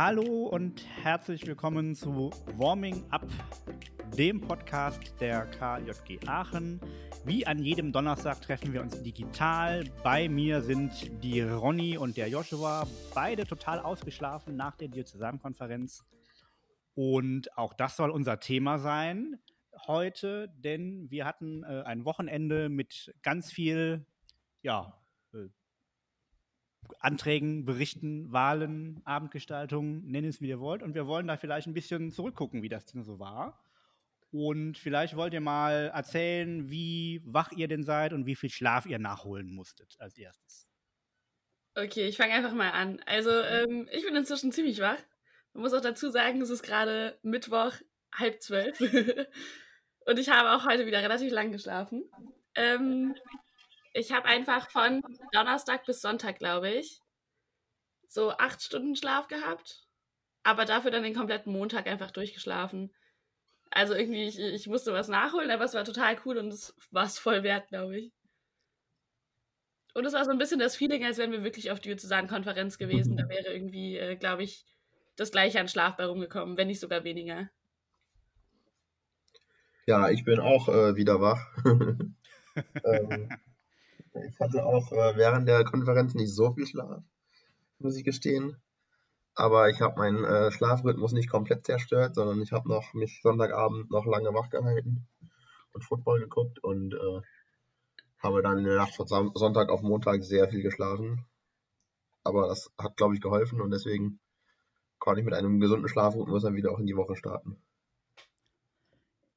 Hallo und herzlich willkommen zu Warming Up, dem Podcast der KJG Aachen. Wie an jedem Donnerstag treffen wir uns digital. Bei mir sind die Ronny und der Joshua, beide total ausgeschlafen nach der Diözesankonferenz. Und auch das soll unser Thema sein heute, denn wir hatten äh, ein Wochenende mit ganz viel ja, äh, Anträgen, Berichten, Wahlen, Abendgestaltung, nennt es wie ihr wollt. Und wir wollen da vielleicht ein bisschen zurückgucken, wie das denn so war. Und vielleicht wollt ihr mal erzählen, wie wach ihr denn seid und wie viel Schlaf ihr nachholen musstet als erstes. Okay, ich fange einfach mal an. Also, ähm, ich bin inzwischen ziemlich wach. Man muss auch dazu sagen, es ist gerade Mittwoch, halb zwölf. und ich habe auch heute wieder relativ lang geschlafen. Ähm, ich habe einfach von Donnerstag bis Sonntag, glaube ich, so acht Stunden Schlaf gehabt. Aber dafür dann den kompletten Montag einfach durchgeschlafen. Also irgendwie, ich, ich musste was nachholen, aber es war total cool und es war es voll wert, glaube ich. Und es war so ein bisschen das Feeling, als wären wir wirklich auf Diözesan-Konferenz gewesen. Da wäre irgendwie, äh, glaube ich, das gleiche an Schlaf bei rumgekommen, wenn nicht sogar weniger. Ja, ich bin auch äh, wieder wach. ähm, ich hatte auch äh, während der Konferenz nicht so viel Schlaf, muss ich gestehen. Aber ich habe meinen äh, Schlafrhythmus nicht komplett zerstört, sondern ich habe noch mich Sonntagabend noch lange wach gehalten und Football geguckt und äh, habe dann in der Nacht von Sonntag auf Montag sehr viel geschlafen. Aber das hat, glaube ich, geholfen und deswegen konnte ich mit einem gesunden Schlafrhythmus dann wieder auch in die Woche starten.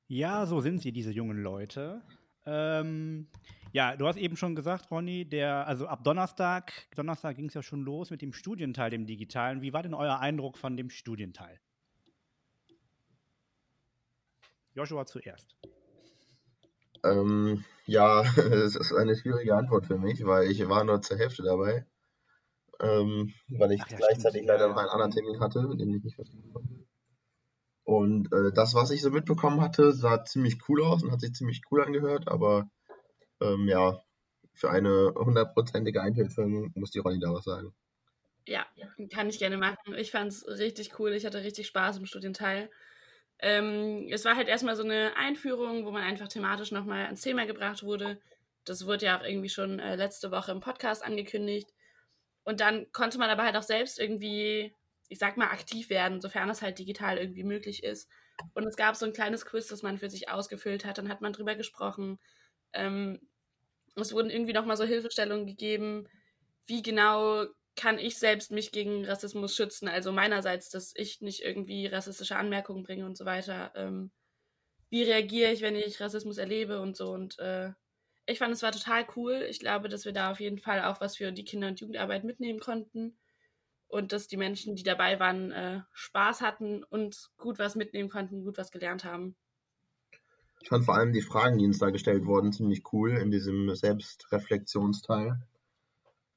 Ja, so sind sie, diese jungen Leute. Ähm, ja, du hast eben schon gesagt, Ronny, der, also ab Donnerstag, Donnerstag ging es ja schon los mit dem Studienteil, dem digitalen. Wie war denn euer Eindruck von dem Studienteil? Joshua zuerst. Ähm, ja, es ist eine schwierige Antwort für mich, weil ich war nur zur Hälfte dabei. Ähm, weil ich ja, gleichzeitig stimmt. leider noch einen anderen Termin hatte, den ich nicht verstehen konnte. Und äh, das, was ich so mitbekommen hatte, sah ziemlich cool aus und hat sich ziemlich cool angehört, aber ähm, ja, für eine hundertprozentige Einschätzung muss die Ronny da was sagen. Ja, kann ich gerne machen. Ich fand es richtig cool. Ich hatte richtig Spaß im Studienteil. Ähm, es war halt erstmal so eine Einführung, wo man einfach thematisch nochmal ans Thema gebracht wurde. Das wurde ja auch irgendwie schon äh, letzte Woche im Podcast angekündigt. Und dann konnte man aber halt auch selbst irgendwie, ich sag mal, aktiv werden, sofern es halt digital irgendwie möglich ist. Und es gab so ein kleines Quiz, das man für sich ausgefüllt hat. Dann hat man drüber gesprochen, ähm, es wurden irgendwie nochmal so Hilfestellungen gegeben, wie genau kann ich selbst mich gegen Rassismus schützen. Also meinerseits, dass ich nicht irgendwie rassistische Anmerkungen bringe und so weiter. Ähm, wie reagiere ich, wenn ich Rassismus erlebe und so. Und äh, ich fand, es war total cool. Ich glaube, dass wir da auf jeden Fall auch was für die Kinder- und Jugendarbeit mitnehmen konnten. Und dass die Menschen, die dabei waren, äh, Spaß hatten und gut was mitnehmen konnten, gut was gelernt haben. Ich fand vor allem die Fragen, die uns da gestellt wurden, ziemlich cool in diesem Selbstreflexionsteil.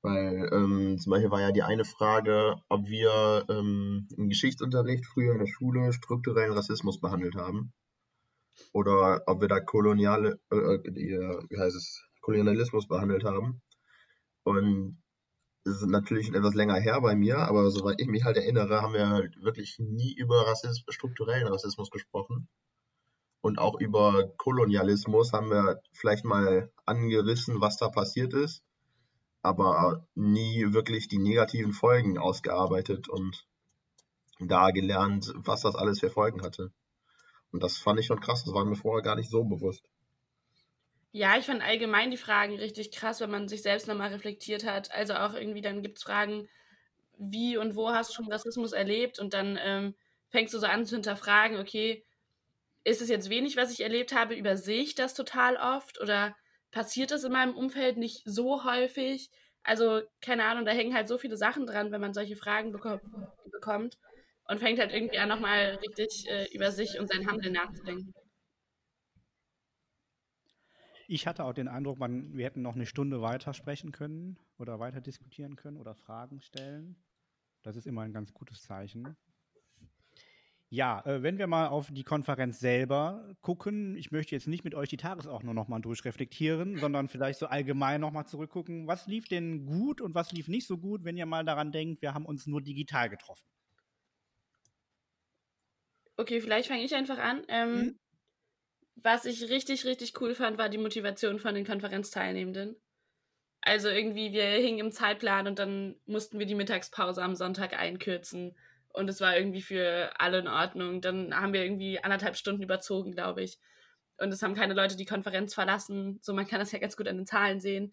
Weil ähm, zum Beispiel war ja die eine Frage, ob wir ähm, im Geschichtsunterricht früher in der Schule strukturellen Rassismus behandelt haben. Oder ob wir da koloniale, äh, äh die, wie heißt es, Kolonialismus behandelt haben. Und es ist natürlich etwas länger her bei mir, aber soweit ich mich halt erinnere, haben wir halt wirklich nie über Rassismus, strukturellen Rassismus gesprochen und auch über Kolonialismus haben wir vielleicht mal angerissen, was da passiert ist, aber nie wirklich die negativen Folgen ausgearbeitet und da gelernt, was das alles für Folgen hatte. Und das fand ich schon krass, das war mir vorher gar nicht so bewusst. Ja, ich fand allgemein die Fragen richtig krass, wenn man sich selbst nochmal reflektiert hat. Also auch irgendwie dann gibt es Fragen, wie und wo hast du schon Rassismus erlebt? Und dann ähm, fängst du so an zu hinterfragen, okay, ist es jetzt wenig, was ich erlebt habe, übersehe ich das total oft oder passiert das in meinem Umfeld nicht so häufig? Also, keine Ahnung, da hängen halt so viele Sachen dran, wenn man solche Fragen bekommt und fängt halt irgendwie an, nochmal richtig äh, über sich und sein Handeln nachzudenken. Ich hatte auch den Eindruck, man, wir hätten noch eine Stunde weiter sprechen können oder weiter diskutieren können oder Fragen stellen. Das ist immer ein ganz gutes Zeichen. Ja, äh, wenn wir mal auf die Konferenz selber gucken, ich möchte jetzt nicht mit euch die Tagesordnung nochmal durchreflektieren, sondern vielleicht so allgemein nochmal zurückgucken, was lief denn gut und was lief nicht so gut, wenn ihr mal daran denkt, wir haben uns nur digital getroffen. Okay, vielleicht fange ich einfach an. Ähm, hm? Was ich richtig, richtig cool fand, war die Motivation von den Konferenzteilnehmenden. Also irgendwie, wir hingen im Zeitplan und dann mussten wir die Mittagspause am Sonntag einkürzen. Und es war irgendwie für alle in Ordnung. Dann haben wir irgendwie anderthalb Stunden überzogen, glaube ich. Und es haben keine Leute die Konferenz verlassen. So, man kann das ja ganz gut an den Zahlen sehen.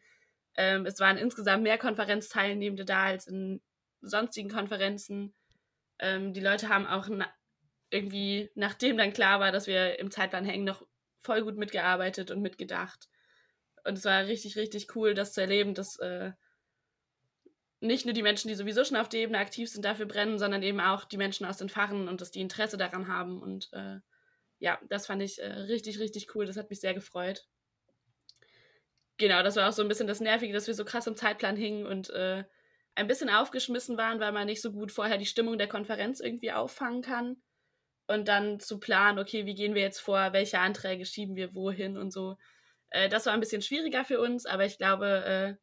Ähm, es waren insgesamt mehr Konferenzteilnehmende da als in sonstigen Konferenzen. Ähm, die Leute haben auch na irgendwie, nachdem dann klar war, dass wir im Zeitplan hängen, noch voll gut mitgearbeitet und mitgedacht. Und es war richtig, richtig cool, das zu erleben, dass äh, nicht nur die Menschen, die sowieso schon auf der Ebene aktiv sind, dafür brennen, sondern eben auch die Menschen aus den Fachen und dass die Interesse daran haben. Und äh, ja, das fand ich äh, richtig, richtig cool. Das hat mich sehr gefreut. Genau, das war auch so ein bisschen das Nervige, dass wir so krass im Zeitplan hingen und äh, ein bisschen aufgeschmissen waren, weil man nicht so gut vorher die Stimmung der Konferenz irgendwie auffangen kann. Und dann zu planen, okay, wie gehen wir jetzt vor, welche Anträge schieben wir wohin und so. Äh, das war ein bisschen schwieriger für uns, aber ich glaube, äh,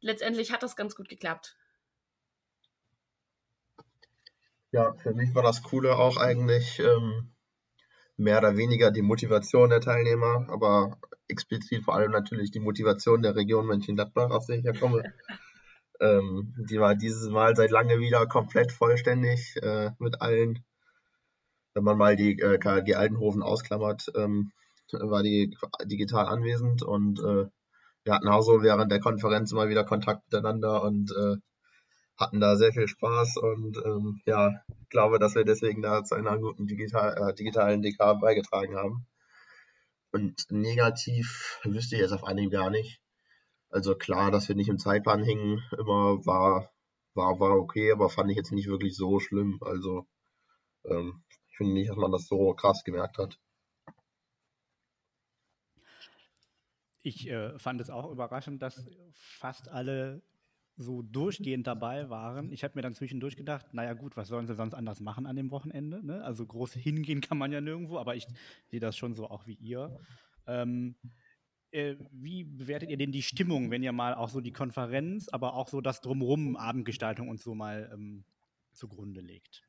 letztendlich hat das ganz gut geklappt. Ja, für mich war das Coole auch eigentlich ähm, mehr oder weniger die Motivation der Teilnehmer, aber explizit vor allem natürlich die Motivation der Region Mönchengladbach, aus der ich ja komme. ähm, die war dieses Mal seit lange wieder komplett vollständig äh, mit allen. Wenn man mal die äh, KG Altenhofen ausklammert, ähm, war die digital anwesend und äh, wir hatten auch so während der Konferenz immer wieder Kontakt miteinander und äh, hatten da sehr viel Spaß und ähm, ja, glaube, dass wir deswegen da zu einer guten digital, äh, digitalen DK beigetragen haben. Und negativ wüsste ich jetzt auf einige gar nicht. Also klar, dass wir nicht im Zeitplan hingen, immer war, war, war okay, aber fand ich jetzt nicht wirklich so schlimm. Also ähm, ich finde nicht, dass man das so krass gemerkt hat. Ich äh, fand es auch überraschend, dass fast alle so durchgehend dabei waren. Ich habe mir dann zwischendurch gedacht, naja gut, was sollen sie sonst anders machen an dem Wochenende? Ne? Also groß hingehen kann man ja nirgendwo, aber ich sehe das schon so auch wie ihr. Ähm, äh, wie bewertet ihr denn die Stimmung, wenn ihr mal auch so die Konferenz, aber auch so das Drumrum, Abendgestaltung und so mal ähm, zugrunde legt?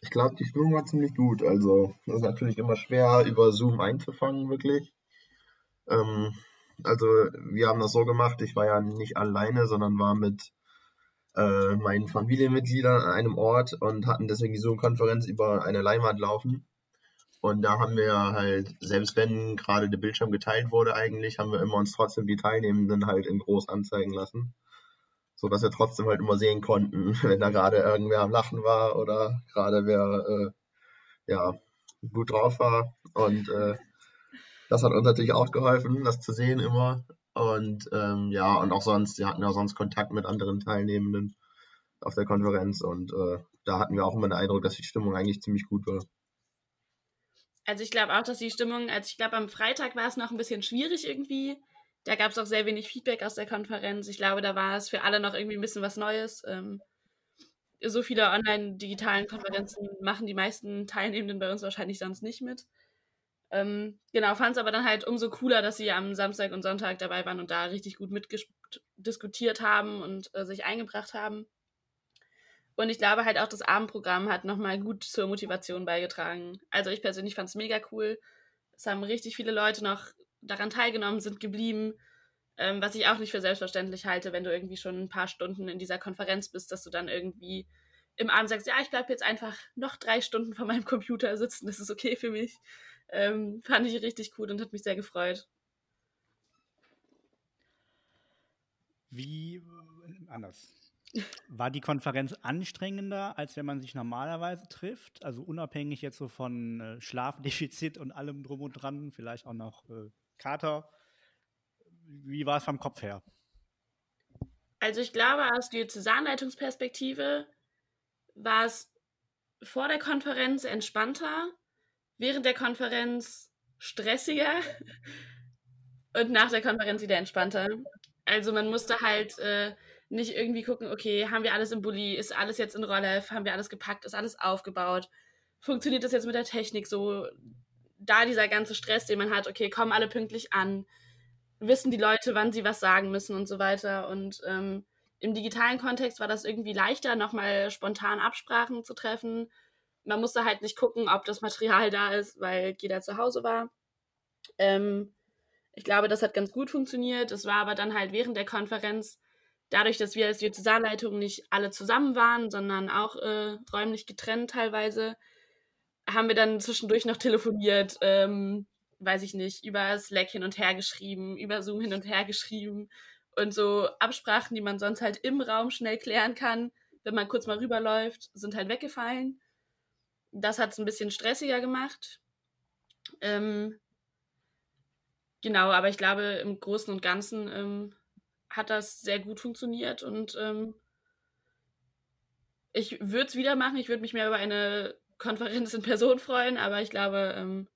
Ich glaube, die Stimmung war ziemlich gut. Also, es ist natürlich immer schwer, über Zoom einzufangen, wirklich. Ähm, also wir haben das so gemacht, ich war ja nicht alleine, sondern war mit äh, meinen Familienmitgliedern an einem Ort und hatten deswegen die Zoom-Konferenz über eine Leinwand laufen. Und da haben wir halt, selbst wenn gerade der Bildschirm geteilt wurde eigentlich, haben wir immer uns trotzdem die Teilnehmenden halt in groß anzeigen lassen. So dass wir trotzdem halt immer sehen konnten, wenn da gerade irgendwer am Lachen war oder gerade wer äh, ja gut drauf war. Und äh, das hat uns natürlich auch geholfen, das zu sehen immer. Und ähm, ja, und auch sonst, wir hatten ja sonst Kontakt mit anderen Teilnehmenden auf der Konferenz und äh, da hatten wir auch immer den Eindruck, dass die Stimmung eigentlich ziemlich gut war. Also ich glaube auch, dass die Stimmung, also ich glaube am Freitag war es noch ein bisschen schwierig irgendwie. Da gab es auch sehr wenig Feedback aus der Konferenz. Ich glaube, da war es für alle noch irgendwie ein bisschen was Neues. Ähm, so viele online-digitalen Konferenzen machen die meisten Teilnehmenden bei uns wahrscheinlich sonst nicht mit. Ähm, genau, fand es aber dann halt umso cooler, dass sie am Samstag und Sonntag dabei waren und da richtig gut mitdiskutiert haben und äh, sich eingebracht haben. Und ich glaube halt auch, das Abendprogramm hat nochmal gut zur Motivation beigetragen. Also ich persönlich fand es mega cool. Es haben richtig viele Leute noch daran teilgenommen, sind geblieben. Ähm, was ich auch nicht für selbstverständlich halte, wenn du irgendwie schon ein paar Stunden in dieser Konferenz bist, dass du dann irgendwie im Abend sagst, ja, ich bleibe jetzt einfach noch drei Stunden vor meinem Computer sitzen, das ist okay für mich. Ähm, fand ich richtig gut und hat mich sehr gefreut. Wie äh, anders? War die Konferenz anstrengender, als wenn man sich normalerweise trifft? Also unabhängig jetzt so von äh, Schlafdefizit und allem drum und dran, vielleicht auch noch äh, Kater. Wie war es vom Kopf her? Also ich glaube, aus Diözesanleitungsperspektive war es vor der Konferenz entspannter während der Konferenz stressiger und nach der Konferenz wieder entspannter. Also man musste halt äh, nicht irgendwie gucken, okay, haben wir alles im Bulli, ist alles jetzt in Rolle, haben wir alles gepackt, ist alles aufgebaut, funktioniert das jetzt mit der Technik so? Da dieser ganze Stress, den man hat, okay, kommen alle pünktlich an, wissen die Leute, wann sie was sagen müssen und so weiter. Und ähm, im digitalen Kontext war das irgendwie leichter, nochmal spontan Absprachen zu treffen man musste halt nicht gucken, ob das Material da ist, weil jeder zu Hause war. Ähm, ich glaube, das hat ganz gut funktioniert. Es war aber dann halt während der Konferenz, dadurch, dass wir als Diözesanleitung nicht alle zusammen waren, sondern auch äh, räumlich getrennt teilweise, haben wir dann zwischendurch noch telefoniert, ähm, weiß ich nicht, über Slack hin und her geschrieben, über Zoom hin und her geschrieben und so Absprachen, die man sonst halt im Raum schnell klären kann, wenn man kurz mal rüberläuft, sind halt weggefallen. Das hat es ein bisschen stressiger gemacht. Ähm, genau, aber ich glaube, im Großen und Ganzen ähm, hat das sehr gut funktioniert und ähm, ich würde es wieder machen. Ich würde mich mehr über eine Konferenz in Person freuen, aber ich glaube, ähm,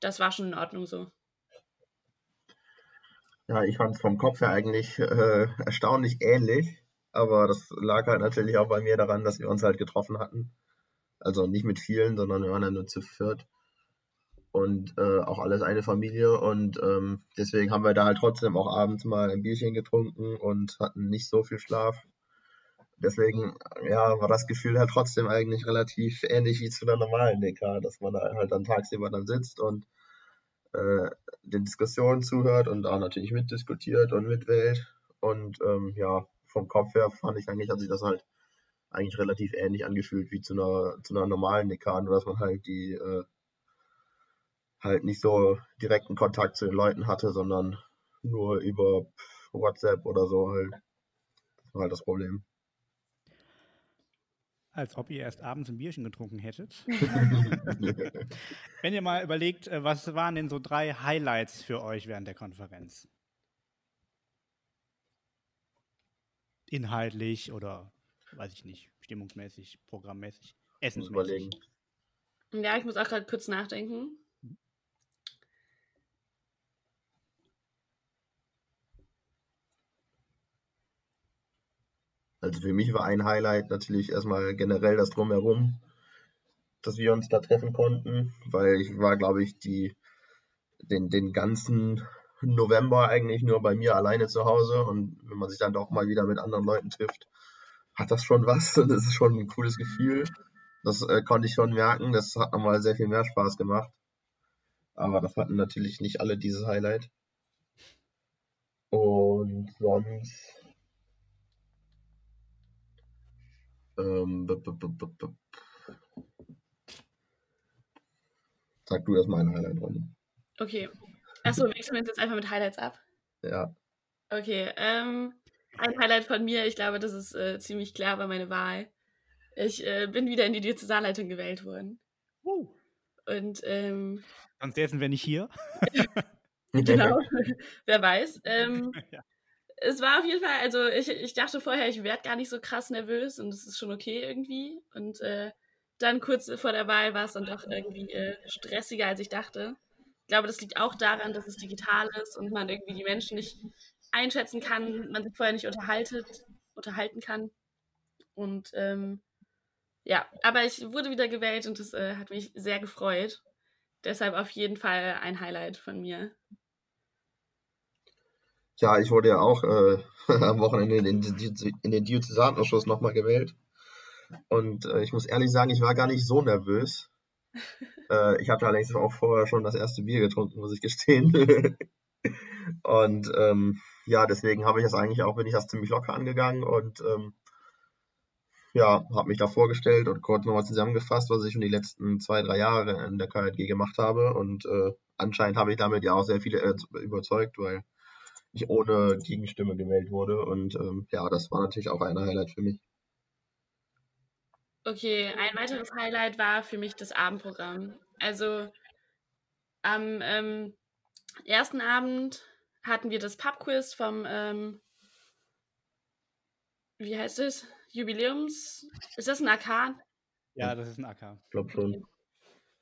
das war schon in Ordnung so. Ja, ich fand es vom Kopf her eigentlich äh, erstaunlich ähnlich, aber das lag halt natürlich auch bei mir daran, dass wir uns halt getroffen hatten. Also nicht mit vielen, sondern wir waren ja nur zu viert und äh, auch alles eine Familie und ähm, deswegen haben wir da halt trotzdem auch abends mal ein Bierchen getrunken und hatten nicht so viel Schlaf. Deswegen ja, war das Gefühl halt trotzdem eigentlich relativ ähnlich wie zu einer normalen DK, dass man da halt dann tagsüber dann sitzt und äh, den Diskussionen zuhört und auch natürlich mitdiskutiert und mitwählt. Und ähm, ja, vom Kopf her fand ich eigentlich, hat sich das halt eigentlich relativ ähnlich angefühlt wie zu einer, zu einer normalen Dekan, nur dass man halt die äh, halt nicht so direkten Kontakt zu den Leuten hatte, sondern nur über WhatsApp oder so halt. Das war halt das Problem. Als ob ihr erst abends ein Bierchen getrunken hättet. Wenn ihr mal überlegt, äh, was waren denn so drei Highlights für euch während der Konferenz? Inhaltlich oder weiß ich nicht, stimmungsmäßig, programmmäßig, essensmäßig. Ja, ich muss auch gerade kurz nachdenken. Also für mich war ein Highlight natürlich erstmal generell das Drumherum, dass wir uns da treffen konnten, weil ich war, glaube ich, die, den, den ganzen November eigentlich nur bei mir alleine zu Hause und wenn man sich dann doch mal wieder mit anderen Leuten trifft, hat das schon was und das ist schon ein cooles Gefühl. Das äh, konnte ich schon merken, das hat nochmal sehr viel mehr Spaß gemacht. Aber das hatten natürlich nicht alle dieses Highlight. Und sonst Ähm, Sag du erstmal ein Highlight, Ronny. Okay. Achso, wechseln wir uns jetzt einfach mit Highlights ab? Ja. Okay. Ähm, ein Highlight von mir, ich glaube, das ist äh, ziemlich klar bei meiner Wahl. Ich äh, bin wieder in die Diözesanleitung gewählt worden. Uh. Und ähm, sonst wären wir nicht hier. genau. Wer weiß. Ähm, ja es war auf jeden Fall, also ich, ich dachte vorher, ich werde gar nicht so krass nervös und es ist schon okay irgendwie. Und äh, dann kurz vor der Wahl war es dann doch irgendwie äh, stressiger, als ich dachte. Ich glaube, das liegt auch daran, dass es digital ist und man irgendwie die Menschen nicht einschätzen kann, man sich vorher nicht unterhaltet, unterhalten kann. Und ähm, ja, aber ich wurde wieder gewählt und das äh, hat mich sehr gefreut. Deshalb auf jeden Fall ein Highlight von mir. Ja, ich wurde ja auch äh, am Wochenende in den, in den Diözesanausschuss nochmal gewählt. Und äh, ich muss ehrlich sagen, ich war gar nicht so nervös. äh, ich hatte allerdings auch vorher schon das erste Bier getrunken, muss ich gestehen. und ähm, ja, deswegen habe ich das eigentlich auch, bin ich das ziemlich locker angegangen und ähm, ja, habe mich da vorgestellt und kurz nochmal zusammengefasst, was ich schon die letzten zwei, drei Jahre in der KJG gemacht habe. Und äh, anscheinend habe ich damit ja auch sehr viele äh, überzeugt, weil ich ohne Gegenstimme gewählt wurde. Und ähm, ja, das war natürlich auch ein Highlight für mich. Okay, ein weiteres Highlight war für mich das Abendprogramm. Also am ähm, ersten Abend hatten wir das Pubquiz vom, ähm, wie heißt es? Jubiläums. Ist das ein AK? Ja, das ist ein AK. Ich glaube schon.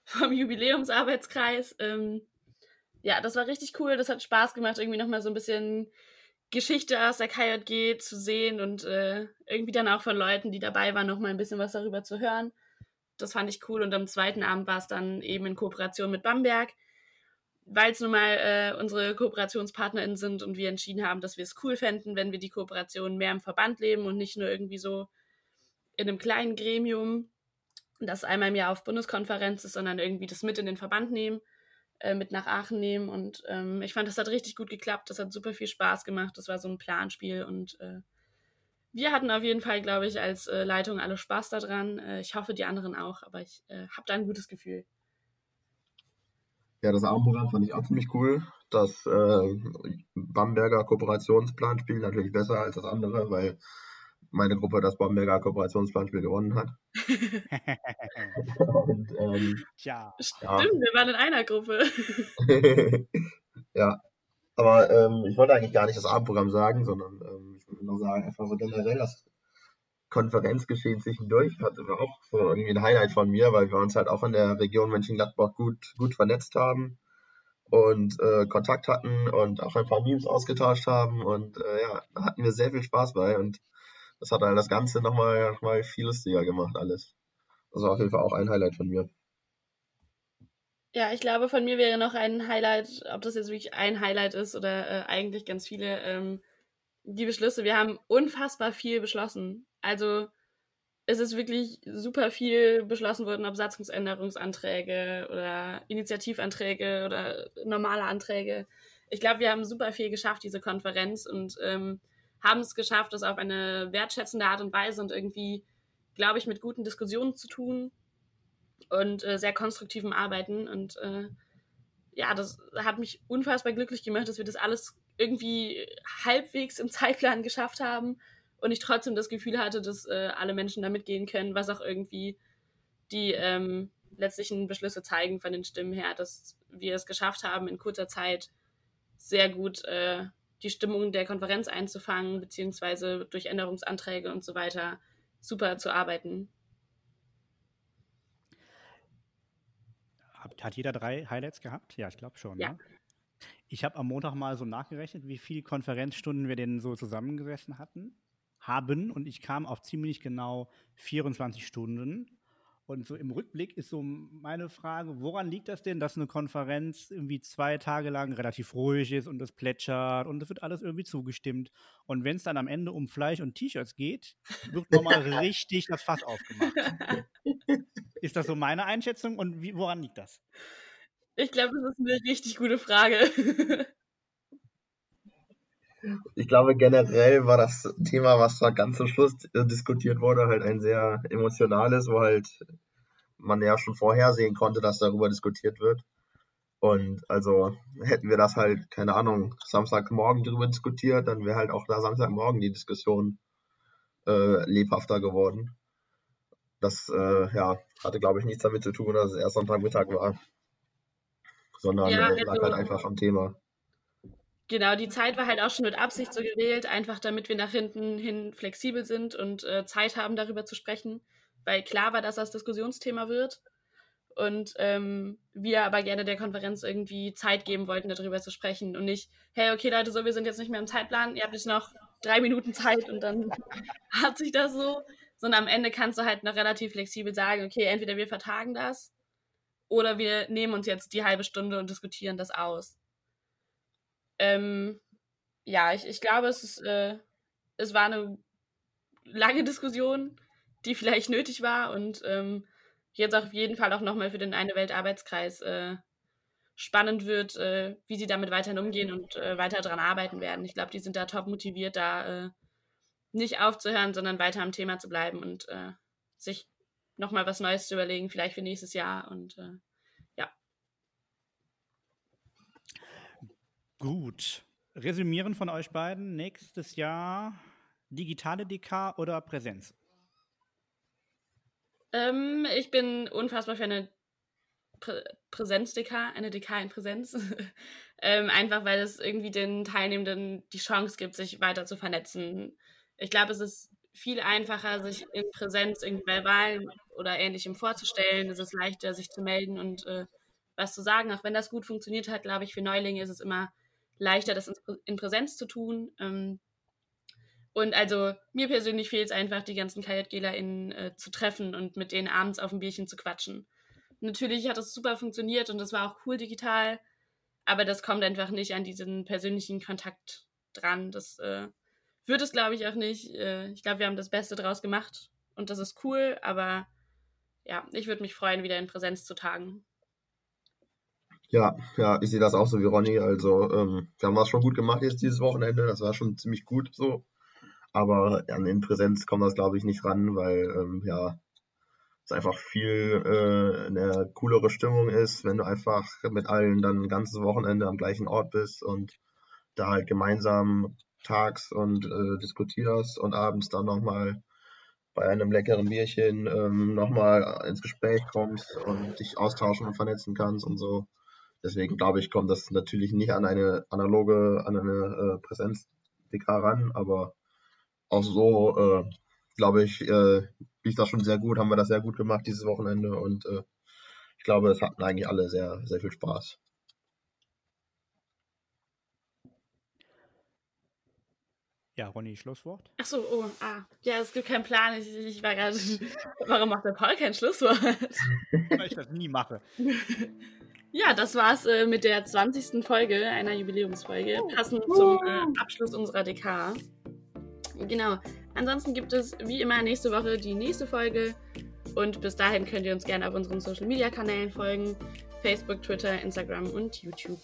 Vom Jubiläumsarbeitskreis. Ähm, ja, das war richtig cool. Das hat Spaß gemacht, irgendwie nochmal so ein bisschen Geschichte aus der KJG zu sehen und äh, irgendwie dann auch von Leuten, die dabei waren, nochmal ein bisschen was darüber zu hören. Das fand ich cool. Und am zweiten Abend war es dann eben in Kooperation mit Bamberg, weil es nun mal äh, unsere KooperationspartnerInnen sind und wir entschieden haben, dass wir es cool fänden, wenn wir die Kooperation mehr im Verband leben und nicht nur irgendwie so in einem kleinen Gremium. das einmal im Jahr auf Bundeskonferenz ist, sondern irgendwie das mit in den Verband nehmen, äh, mit nach Aachen nehmen. Und ähm, ich fand, das hat richtig gut geklappt. Das hat super viel Spaß gemacht. Das war so ein Planspiel und äh, wir hatten auf jeden Fall, glaube ich, als äh, Leitung alle Spaß daran. Äh, ich hoffe, die anderen auch, aber ich äh, habe da ein gutes Gefühl. Ja, das Abendprogramm fand ich auch ziemlich cool. Das äh, Bamberger Kooperationsplanspiel natürlich besser als das andere, weil meine Gruppe das Bamberger Kooperationsplanspiel gewonnen hat. Und, ähm, Tja. Stimmt, ja. wir waren in einer Gruppe. ja, aber ähm, ich wollte eigentlich gar nicht das Abendprogramm sagen, sondern ähm, ich würde nur sagen, einfach so generell das Konferenzgeschehen zwischendurch hatten wir auch so irgendwie ein Highlight von mir, weil wir uns halt auch in der Region Mönchengladbach gut, gut vernetzt haben und äh, Kontakt hatten und auch ein paar Memes ausgetauscht haben und äh, ja, da hatten wir sehr viel Spaß bei und das hat halt das Ganze nochmal noch mal viel lustiger gemacht alles. Das war auf jeden Fall auch ein Highlight von mir. Ja, ich glaube, von mir wäre noch ein Highlight, ob das jetzt wirklich ein Highlight ist oder äh, eigentlich ganz viele, ähm, die Beschlüsse. Wir haben unfassbar viel beschlossen. Also es ist wirklich super viel beschlossen worden, ob Satzungsänderungsanträge oder Initiativanträge oder normale Anträge. Ich glaube, wir haben super viel geschafft, diese Konferenz, und ähm, haben es geschafft, das auf eine wertschätzende Art und Weise und irgendwie, glaube ich, mit guten Diskussionen zu tun und äh, sehr konstruktivem Arbeiten. Und äh, ja, das hat mich unfassbar glücklich gemacht, dass wir das alles irgendwie halbwegs im Zeitplan geschafft haben und ich trotzdem das Gefühl hatte, dass äh, alle Menschen da mitgehen können, was auch irgendwie die ähm, letztlichen Beschlüsse zeigen von den Stimmen her, dass wir es geschafft haben, in kurzer Zeit sehr gut äh, die Stimmung der Konferenz einzufangen, beziehungsweise durch Änderungsanträge und so weiter super zu arbeiten. Hat, jeder drei Highlights gehabt? Ja, ich glaube schon. Ja. Ne? Ich habe am Montag mal so nachgerechnet, wie viele Konferenzstunden wir denn so zusammengesessen hatten haben und ich kam auf ziemlich genau 24 Stunden. Und so im Rückblick ist so meine Frage, woran liegt das denn, dass eine Konferenz irgendwie zwei Tage lang relativ ruhig ist und es plätschert und es wird alles irgendwie zugestimmt. Und wenn es dann am Ende um Fleisch und T-Shirts geht, wird nochmal richtig das Fass aufgemacht. ist das so meine Einschätzung und wie, woran liegt das? Ich glaube, das ist eine richtig gute Frage. Ich glaube, generell war das Thema, was da ganz zum Schluss diskutiert wurde, halt ein sehr emotionales, wo halt man ja schon vorhersehen konnte, dass darüber diskutiert wird. Und also hätten wir das halt, keine Ahnung, Samstagmorgen darüber diskutiert, dann wäre halt auch da Samstagmorgen die Diskussion äh, lebhafter geworden. Das äh, ja, hatte, glaube ich, nichts damit zu tun, dass es erst Sonntagmittag war, sondern ja, äh, lag halt also einfach am Thema. Genau, die Zeit war halt auch schon mit Absicht so gewählt, einfach damit wir nach hinten hin flexibel sind und äh, Zeit haben, darüber zu sprechen, weil klar war, dass das Diskussionsthema wird. Und ähm, wir aber gerne der Konferenz irgendwie Zeit geben wollten, darüber zu sprechen und nicht, hey, okay Leute, so, wir sind jetzt nicht mehr im Zeitplan, ihr habt jetzt noch drei Minuten Zeit und dann hat sich das so, sondern am Ende kannst du halt noch relativ flexibel sagen, okay, entweder wir vertagen das oder wir nehmen uns jetzt die halbe Stunde und diskutieren das aus. Ähm, ja, ich, ich glaube, es, ist, äh, es war eine lange Diskussion, die vielleicht nötig war und ähm, jetzt auf jeden Fall auch nochmal für den Eine Welt Arbeitskreis äh, spannend wird, äh, wie sie damit weiterhin umgehen und äh, weiter daran arbeiten werden. Ich glaube, die sind da top motiviert, da äh, nicht aufzuhören, sondern weiter am Thema zu bleiben und äh, sich nochmal was Neues zu überlegen, vielleicht für nächstes Jahr und äh, Gut. Resümieren von euch beiden. Nächstes Jahr digitale DK oder Präsenz? Ähm, ich bin unfassbar für eine Prä Präsenz-DK, eine DK in Präsenz. ähm, einfach weil es irgendwie den Teilnehmenden die Chance gibt, sich weiter zu vernetzen. Ich glaube, es ist viel einfacher, sich in Präsenz irgendwie bei Wahlen oder ähnlichem vorzustellen. Es ist leichter, sich zu melden und äh, was zu sagen. Auch wenn das gut funktioniert hat, glaube ich, für Neulinge ist es immer leichter, das in Präsenz zu tun. Ähm, und also mir persönlich fehlt es einfach, die ganzen KJGlerInnen äh, zu treffen und mit denen abends auf ein Bierchen zu quatschen. Natürlich hat das super funktioniert und das war auch cool digital, aber das kommt einfach nicht an diesen persönlichen Kontakt dran. Das äh, wird es, glaube ich, auch nicht. Äh, ich glaube, wir haben das Beste draus gemacht und das ist cool, aber ja, ich würde mich freuen, wieder in Präsenz zu tagen. Ja, ja, ich sehe das auch so wie Ronny. Also, ähm, wir haben das schon gut gemacht jetzt dieses Wochenende. Das war schon ziemlich gut so. Aber an in Präsenz kommt das, glaube ich, nicht ran, weil, ähm, ja, es einfach viel äh, eine coolere Stimmung ist, wenn du einfach mit allen dann ein ganzes Wochenende am gleichen Ort bist und da halt gemeinsam tags und äh, diskutierst und abends dann nochmal bei einem leckeren Bierchen ähm, nochmal ins Gespräch kommst und dich austauschen und vernetzen kannst und so. Deswegen glaube ich, kommt das natürlich nicht an eine analoge, an eine äh, Präsenz-DK ran, aber auch so, äh, glaube ich, äh, lief das schon sehr gut, haben wir das sehr gut gemacht dieses Wochenende und äh, ich glaube, es hatten eigentlich alle sehr, sehr viel Spaß. Ja, Ronny, Schlusswort? Ach so, oh, ah. Ja, es gibt keinen Plan. Ich, ich war gerade. Warum macht der Paul kein Schlusswort? Weil ich das nie mache. Ja, das war's äh, mit der 20. Folge einer Jubiläumsfolge, passend zum äh, Abschluss unserer DK. Genau. Ansonsten gibt es wie immer nächste Woche die nächste Folge. Und bis dahin könnt ihr uns gerne auf unseren Social Media Kanälen folgen: Facebook, Twitter, Instagram und YouTube.